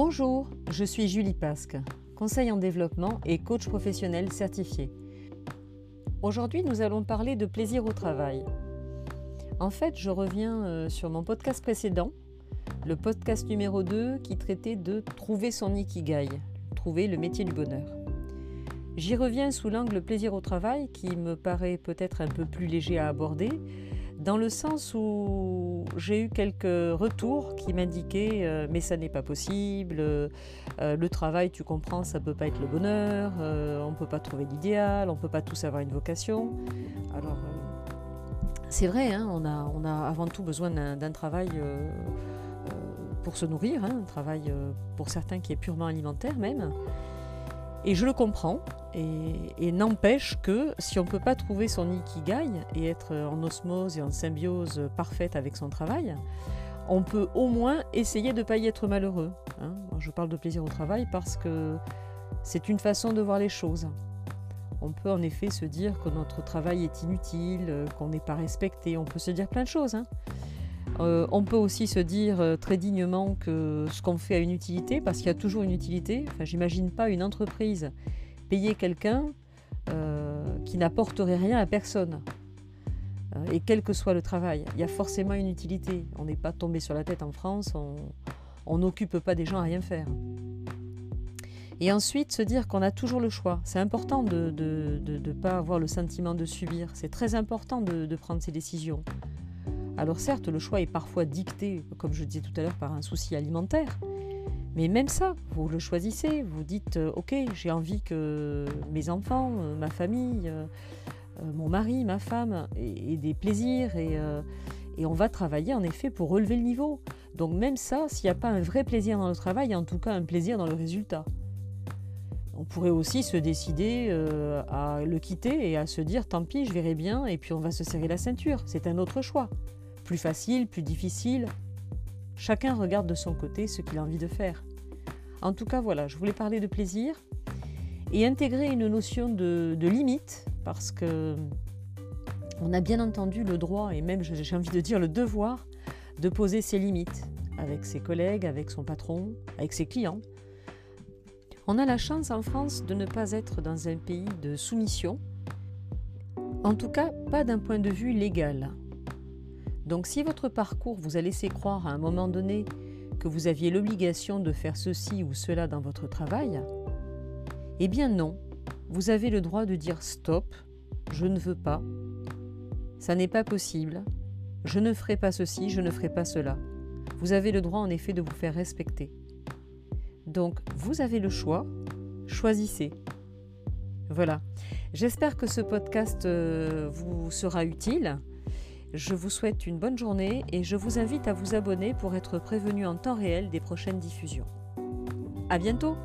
Bonjour, je suis Julie Pasque, conseil en développement et coach professionnel certifié. Aujourd'hui, nous allons parler de plaisir au travail. En fait, je reviens euh, sur mon podcast précédent, le podcast numéro 2 qui traitait de trouver son ikigai, trouver le métier du bonheur. J'y reviens sous l'angle plaisir au travail qui me paraît peut-être un peu plus léger à aborder, dans le sens où j'ai eu quelques retours qui m'indiquaient euh, mais ça n'est pas possible, euh, le travail tu comprends ça peut pas être le bonheur, euh, on peut pas trouver l'idéal, on peut pas tous avoir une vocation. Alors c'est vrai, hein, on, a, on, a, avant tout besoin d'un travail pour se nourrir, hein, un travail pour certains qui est purement alimentaire même. Et je le comprends, et, n'empêche que si on ne peut pas trouver son ikigai et être en osmose et en symbiose parfaite avec son travail, on peut au moins essayer de ne pas y être malheureux. Hein. Je parle de plaisir au travail parce que c'est une façon de voir les choses. On peut en effet se dire que notre travail est inutile, qu'on n'est pas respecté, on peut se dire plein de choses. Hein. Euh, on peut aussi se dire euh, très dignement que ce qu'on fait a une utilité, parce qu'il y a toujours une utilité. J'imagine pas une entreprise payer quelqu'un euh, qui n'apporterait rien à personne. et quel que soit le travail, il y a forcément une utilité. On n'est pas tombé sur la tête en France, on n'occupe pas des gens à rien faire. Et ensuite, se dire qu'on a toujours le choix. C'est important de ne pas avoir le sentiment de subir. C'est très important de prendre ses décisions. Alors certes, le choix est parfois dicté, comme je disais tout à l'heure, par un souci alimentaire. Mais même ça, vous le choisissez, vous dites, euh, ok, j'ai envie que mes enfants, euh, ma famille, euh, mon mari, ma femme aient, des plaisirs et, et, on va travailler en effet pour relever le niveau. Donc même ça, s'il n'y a pas un vrai plaisir dans le travail, il y a en tout cas un plaisir dans le résultat. On pourrait aussi se décider à le quitter et à se dire tant pis, je verrai bien, et puis on va se serrer la ceinture. C'est un autre choix plus facile, plus difficile. Chacun regarde de son côté ce qu'il a envie de faire. En tout cas, voilà, je voulais parler de plaisir et intégrer une notion de, limite parce que on a bien entendu le droit et même j'ai envie de dire le devoir de poser ses limites avec ses collègues, avec son patron, avec ses clients. On a la chance en France de ne pas être dans un pays de soumission, en tout cas pas d'un point de vue légal. Donc si votre parcours vous a laissé croire à un moment donné que vous aviez l'obligation de faire ceci ou cela dans votre travail, eh bien non, vous avez le droit de dire stop, je ne veux pas, ça n'est pas possible, je ne ferai pas ceci, je ne ferai pas cela. Vous avez le droit en effet de vous faire respecter. Donc vous avez le choix, choisissez. Voilà. J'espère que ce podcast euh, vous sera utile. Je vous souhaite une bonne journée et je vous invite à vous abonner pour être prévenu en temps réel des prochaines diffusions. À bientôt!